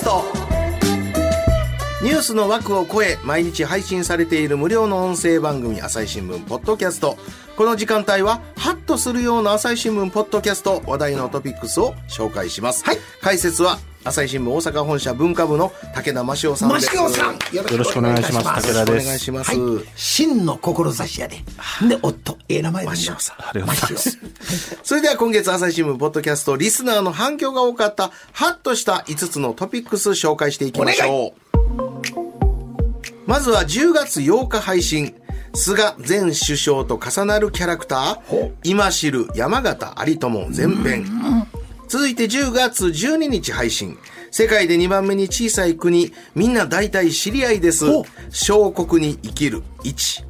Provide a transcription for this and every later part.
スト。ニュースの枠を超え毎日配信されている無料の音声番組朝日新聞ポッドキャスト。この時間帯はハッとするような朝日新聞ポッドキャスト話題のトピックスを紹介します、はい。解説は朝日新聞大阪本社文化部の武田真潮さんです。マシオさん。よよろしくお願いします。武田おです願いします、はい、真の志やで。で、夫、ええ名前だマシオさん。ありがとうございます。それでは今月朝日新聞ポッドキャストリスナーの反響が多かったハッとした5つのトピックス紹介していきましょう。まずは10月8日配信菅前首相と重なるキャラクター今知る山形有朋前編。続いて10月12日配信。世界で2番目に小さい国みんな大体知り合いです。小国に生きる1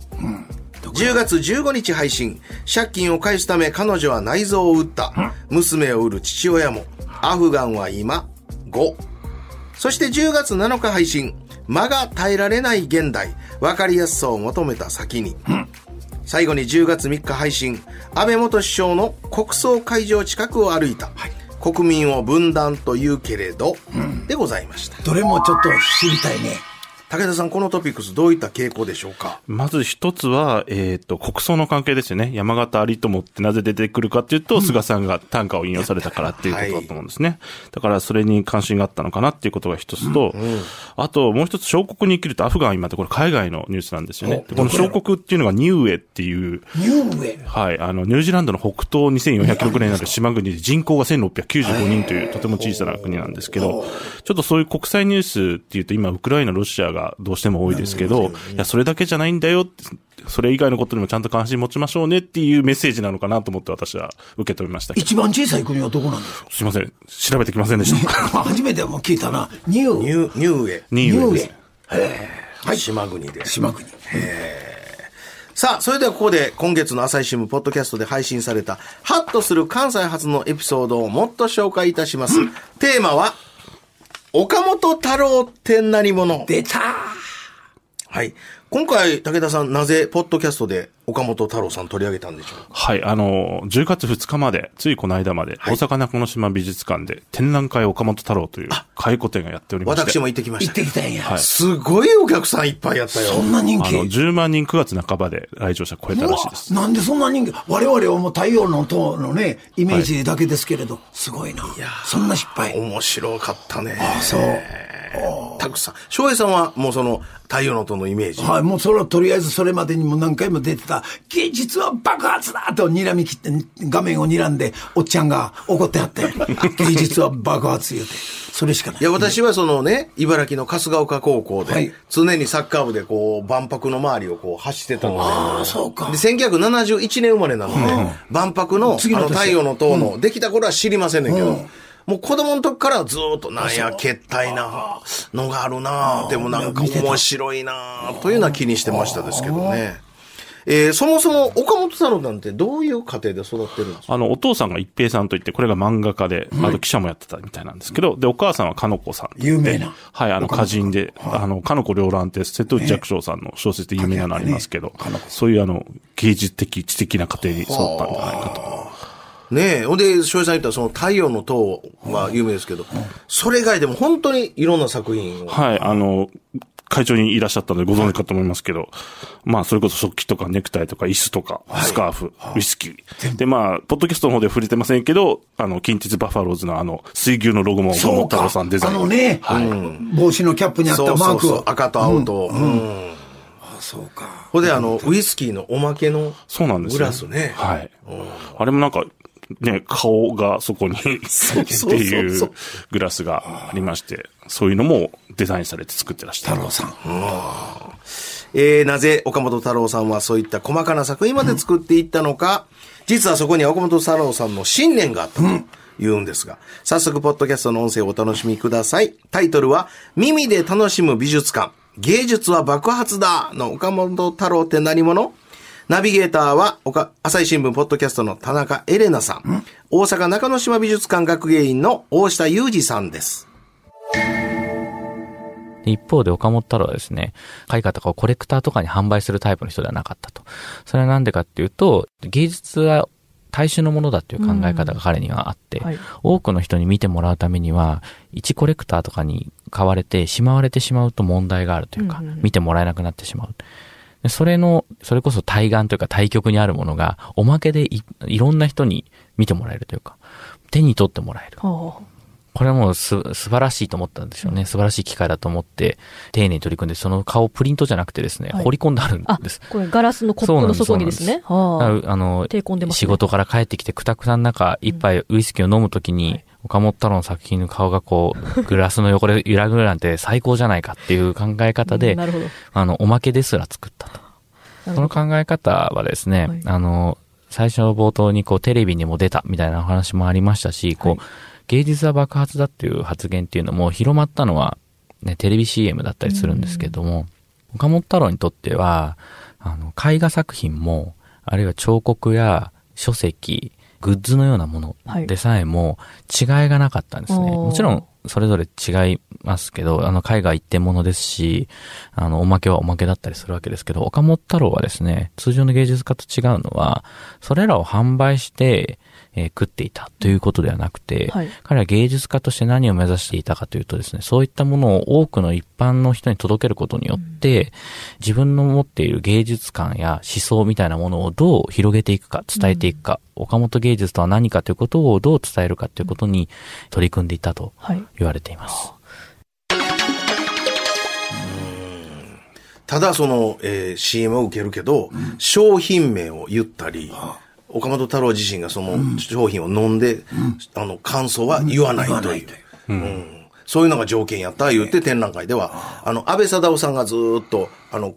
10月15日配信。借金を返すため彼女は内臓を打った。娘を売る父親も。アフガンは今5そして10月7日配信。間が耐えられない現代分かりやすさを求めた先に。最後に10月3日配信。安倍元首相の国葬会場近くを歩いた、国民を分断と言うけれど、でございました。どれもちょっと知りたいね。武田さんこのトピックスどういった傾向でしょうか？まず一つは、えっ、と、国葬の関係ですよね。山形有朋ってなぜ出てくるかっていうと、菅さんが短歌を引用されたからっていうことだと思うんですね。だからそれに関心があったのかなっていうことが一つと、あともう一つ、小国に生きるとアフガンは今ってこれ海外のニュースなんですよね。でこの小国っていうのがニューエっていう、ニューウェイ。はい、あの、ニュージーランドの北東2400キロにある島国で人口が1695人というとても小さな国なんですけど、ちょっとそういう国際ニュースっていうと今、ウクライナ、ロシアがどうしても多いですけど、いや、それだけじゃないんだよってそれ以外のことにもちゃんと関心持ちましょうねっていうメッセージなのかなと思って私は受け止めましたけど。一番小さい国はどこなんでしょすいません。調べてきませんでした。う 初めても聞いたな。ニューニューニューエニーウェイです。はい、島国で。島国。さあ、それではここで今月の朝日新聞ポッドキャストで配信された、ハッとする関西発のエピソードをもっと紹介いたします。テーマは、岡本太郎って何者？出たはい。今回、武田さん、なぜ、ポッドキャストで岡本太郎さん取り上げたんでしょうはい、あの、10月2日まで、ついこの間まで、大阪中之島美術館で展覧会岡本太郎という回顧展がやっておりまして。私も行ってきまし行ったて。きたんや。すごいお客さんいっぱいやったよ。そんな人気あの、10万人9月半ばで来場者超えたらしいです。なんでそんな人気？我々はもう太陽の塔のね、イメージだけですけれど、すごいな。そんな失敗。面白かったね。あそう。たくさん。翔平さんはもうその、太陽の塔のイメージ。はい、もうそれはとりあえずそれまでにも何回も出てた、芸術は爆発だと睨み切って、画面を睨んで、おっちゃんが怒ってはって、芸術は爆発言うて、それしかない。いや、私はそのね、茨城の春日岡高校で、はい。常にサッカー部でこう、万博の周りをこう、走ってたので、ああ、そうか。で、。1971年生まれなので、万博の、あの、次の年太陽の塔の、できた頃は知りませんねんけど、もう子供の時からずーっとなんや、けったいなのがあるなでもなんか面白いなというのは気にしてましたですけどね。えー、そもそも岡本太郎なんてどういう家庭で育ってるんですか？あの、お父さんが一平さんといって、これが漫画家で、あと記者もやってたみたいなんですけど、で、お母さんはかのこさん。有名な。はい、あの、歌人で、あの、かのこ両乱って、瀬戸内寂聴さんの小説で有名なのありますけど、そういうあの、芸術的、知的な家庭に育ったんじゃないかと。ねえ。ほんで、翔平さん言ったらその太陽の塔は有名ですけど、それ以外でも本当にいろんな作品を。はい、あの、会長にいらっしゃったのでご存知かと思いますけど、まあ、それこそ食器とかネクタイとか椅子とか、スカーフ、ウイスキー。で、まあ、ポッドキャストの方では触れてませんけど、あの、近鉄バファローズのあの、水牛のロゴも岡本太郎さんデザイン。あのね、帽子のキャップにあったそうマークを。そうそう、赤と青と。うんあそうか。ほんで、あの、ウイスキーのおまけのそうなんですよ。グラスね。はい。あれもなんか、ね、顔がそこに っていうグラスがありまして、そういうのもデザインされて作ってらっしゃる。太郎さん。えー、なぜ岡本太郎さんはそういった細かな作品まで作っていったのか、実はそこには岡本太郎さんの信念があったと言うんですが、早速、ポッドキャストの音声をお楽しみください。タイトルは、耳で楽しむ美術館。芸術は爆発だの岡本太郎って何者？ナビゲーターは、朝日新聞ポッドキャストの田中エレナさん。大阪中之島美術館学芸員の大下裕二さんです。一方で岡本太郎はですね、絵画とかをコレクターとかに販売するタイプの人ではなかったと。それはなんでかっていうと、芸術は大衆のものだっていう考え方が彼にはあって、うんはい、多くの人に見てもらうためには、一コレクターとかに買われてしまわれてしまうと問題があるというか、うんうん、見てもらえなくなってしまう。それの、それこそ対岸というか対極にあるものが、おまけでいいろんな人に見てもらえるというか、手に取ってもらえる。これはもうす、素晴らしいと思ったんですよね。素晴らしい機会だと思って、丁寧に取り組んで、その顔プリントじゃなくてですね、はい、掘り込んであるんです。これガラスのコップの底にですね。あの、手込んでます、ね、仕事から帰ってきて、くたくさん中、一杯ウイスキーを飲むときに、岡本太郎の作品の顔がこう、グラスの横で揺らぐなんて最高じゃないかっていう考え方で、あの、おまけですら作ったと。その考え方はですね、はい、あの、最初の冒頭にこうテレビにも出たみたいな話もありましたし、こう、はい。芸術は爆発だっていう発言っていうのも広まったのは、ね、テレビ CM だったりするんですけども、岡本太郎にとっては、あの、絵画作品も、あるいは彫刻や書籍、グッズのようなものでさえも違いがなかったんですね。もちろん、それぞれ違いますけど、あの、絵画一点物ですし、あの、おまけはおまけだったりするわけですけど、岡本太郎はですね、通常の芸術家と違うのは、それらを販売して、えー、食っていたということではなくて、はい、彼は芸術家として何を目指していたかというとですね、そういったものを多くの一般の人に届けることによって、うん、自分の持っている芸術観や思想みたいなものをどう広げていくか、伝えていくか、うん、岡本芸術とは何かということをどう伝えるかということに取り組んでいたと言われています。はいただその、えー、CM を受けるけど、うん、商品名を言ったり、岡本太郎自身がその商品を飲んで、あの、感想は言わないという。うんそういうのが条件やった言って展覧会では、あの、安倍貞夫さんがずっと、あの、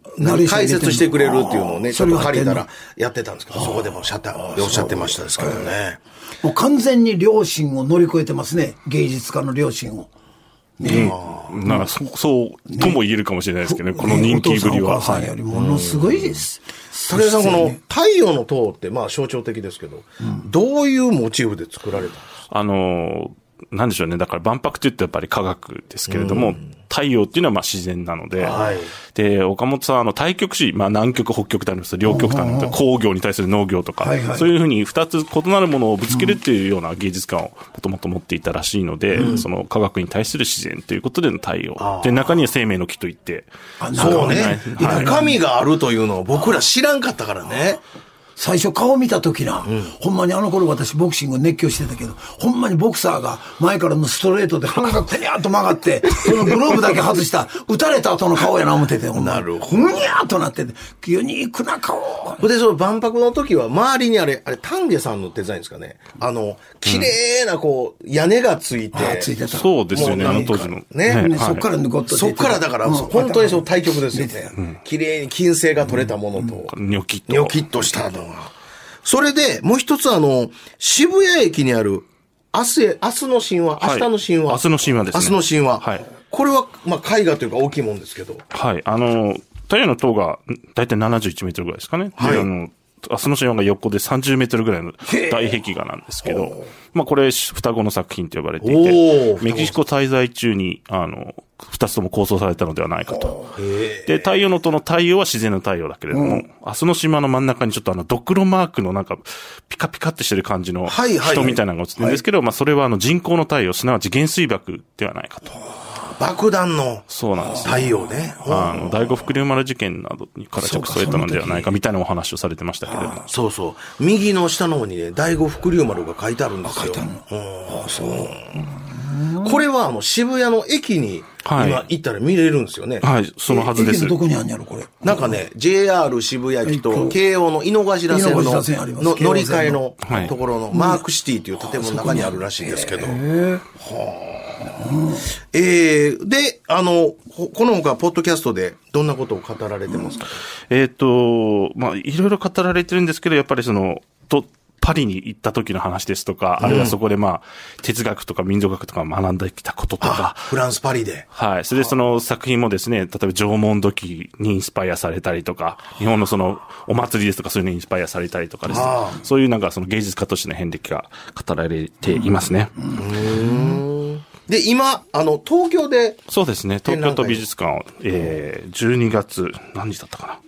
解説してくれるっていうのをね、ちょっと借りたらやってたんですけど、そこでもシャッターでおっしゃってましたですけどね。もう完全に良心を乗り越えてますね、芸術家の良心を。ね、うん、なんかそ、そうとも言えるかもしれないですけどね、この人気ぶりは。お母さんよりものすごいです。武井さん、この太陽の塔ってまあ象徴的ですけど、どういうモチーフで作られたんですか？あの、なんでしょうね。だから万博って言ってやっぱり科学ですけれども、うん、太陽っていうのはまあ自然なので、はい、で、岡本さん、あの、対極視、まあ南極、北極とあります。両極端の工業に対する農業とか、はいはい、そういうふうに二つ異なるものをぶつけるっていうような芸術観をもともと持っていたらしいので、うん、その科学に対する自然ということでの太陽。で、中には生命の木といって、そうね。中身があるというのを僕ら知らんかったからね。最初顔見た時な、うん、ほんまにあの頃私ボクシング熱狂してたけど、ほんまにボクサーが前からのストレートで鼻がくにゃーっと曲がって、そのグローブだけ外した、撃たれた後の顔やな思ってて、ほんなるほど。ふにゃーっとなってて、ユニークな顔。で、その万博の時は周りにあれ、あれ、丹下さんのデザインですかね。あの、綺麗なこう、屋根がついて。ついてた。そうですよね、あの当時の。ね。ねそっから抜こっとそっからだから、本当にその対局ですよね。綺麗に金星が取れたものと、ニョキッと。ニョキッとしたのが。それで、もう一つあの、渋谷駅にある、明日へ、明日の神話、明日の神話。明日の神話ですね。明日の神話。はい。これは、まあ、絵画というか大きいもんですけど。はい。あの、太陽の塔が、だいたい71メートルぐらいですかね。はい。あの、明日の神話が横で30メートルぐらいの大壁画なんですけど、まあこれ双子の作品と呼ばれていて、メキシコ滞在中に、あの、二つとも構想されたのではないかと。で、太陽の塔の太陽は自然の太陽だけれども、うん、明日の島の真ん中にちょっとあの、ドクロマークのなんか、ピカピカってしてる感じの人みたいなのが映ってるんですけど、まあそれはあの人工の太陽、すなわち原水爆ではないかと。爆弾のそうなんです、太陽ね。あの、第五福竜丸事件などにから着想を得たのではないかみたいなお話をされてましたけれども。そうそう。右の下の方にね、第五福竜丸が書いてあるんですよ。書いてあるの、そう。これはあの渋谷の駅に今行ったら見れるんですよね。はい、そのはずです。どこにあんやろ、これ。なんかね、JR 渋谷駅と京王の井の頭線の乗り換えのところのマークシティという建物の中にあるらしいですけど。はあ。えー、で、あの、このほか、ポッドキャストでどんなことを語られてますか、えっ、と、まあ、いろいろ語られてるんですけど、やっぱりその、と、パリに行った時の話ですとか、あるいはそこでまあ、哲学とか民族学とか学んできたこととか、フランス・パリで。はい。それでその作品もですね、例えば縄文土器にインスパイアされたりとか、日本のそのお祭りですとかそういうのにインスパイアされたりとかですね。あ、そういうなんかその芸術家としての遍歴が語られていますね。で、今、あの、東京で、そうですね、東京都美術館を、えー、12月、何日だったかな。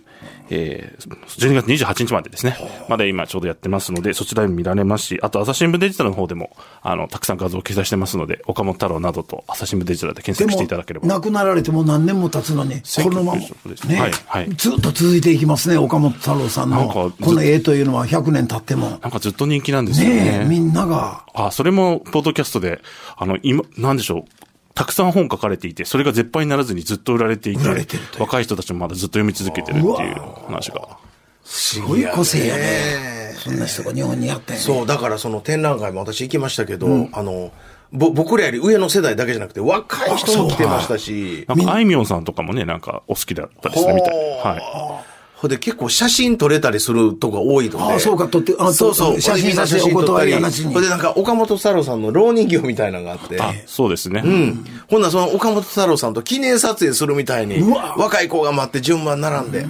えー、12月28日までですね。まで今ちょうどやってますので、そちらでも見られますし、あと朝日新聞デジタルの方でも、あの、たくさん画像を掲載してますので、岡本太郎などと朝日新聞デジタルで検索していただければ。亡くなられても何年も経つのに、このまま、1996ですね、はいはいずっと続いていきますね、岡本太郎さんの。この絵というのは100年経っても。なんかずっと人気なんですよね。ねえ、みんなが。あ、それも、ポッドキャストで、あの、今、なんでしょう。たくさん本書かれていて、それが絶版にならずにずっと売られていて、売られてるという。若い人たちもまだずっと読み続けてるっていう話が。すごい個性やね。そんな人が日本にやったんやね。そう、だからその展覧会も私行きましたけど、あの、ぼ、僕らより上の世代だけじゃなくて、若い人も来てましたし、なんか、あいみょんさんとかもね、なんか、お好きだったですね、みたい。な。はほんで結構写真撮れたりするとこが多いので。ああそうか撮ってあそうそう。写真撮影お断りやなしにほんでなんか岡本太郎さんの老人形みたいなのがあって。い。あ、そうですね。うん。ほんならその岡本太郎さんと記念撮影するみたいに若い子が待って順番並んで、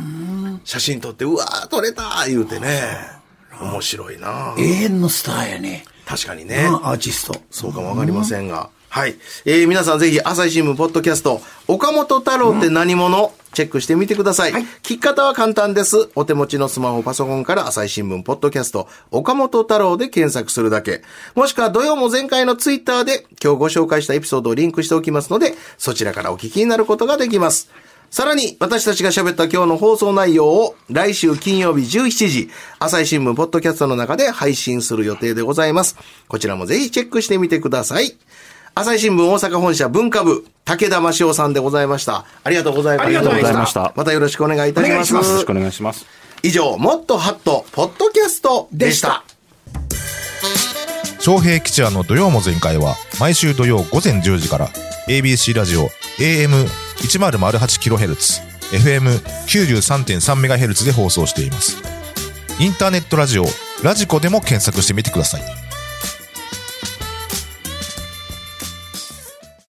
写真撮って、うわー撮れたー言うてね。面白いな永遠のスターやね。確かにね。うんアーティスト。そうかもわかりませんが。はい。えー、皆さんぜひ、朝日新聞ポッドキャスト、岡本太郎って何者、チェックしてみてください。聞き方は簡単です。お手持ちのスマホ、パソコンから朝日新聞ポッドキャスト、岡本太郎で検索するだけ。もしくは土曜も前回のツイッターで今日ご紹介したエピソードをリンクしておきますので、そちらからお聞きになることができます。さらに、私たちが喋った今日の放送内容を来週金曜日17時、朝日新聞ポッドキャストの中で配信する予定でございます。こちらもぜひチェックしてみてください。朝日新聞大阪本社文化部、武田真雄さんでございました。ありがとうございました。ありがとうございましたまたよろしくお願いいたします。お願いしますよろしくお願いします。以上、もっとハット、ポッドキャストでした。昌平吉也の土曜も全開は毎週土曜午前10時から ABC ラジオ AM1008kHz FM93.3MHz で放送していますインターネットラジオラジコでも検索してみてください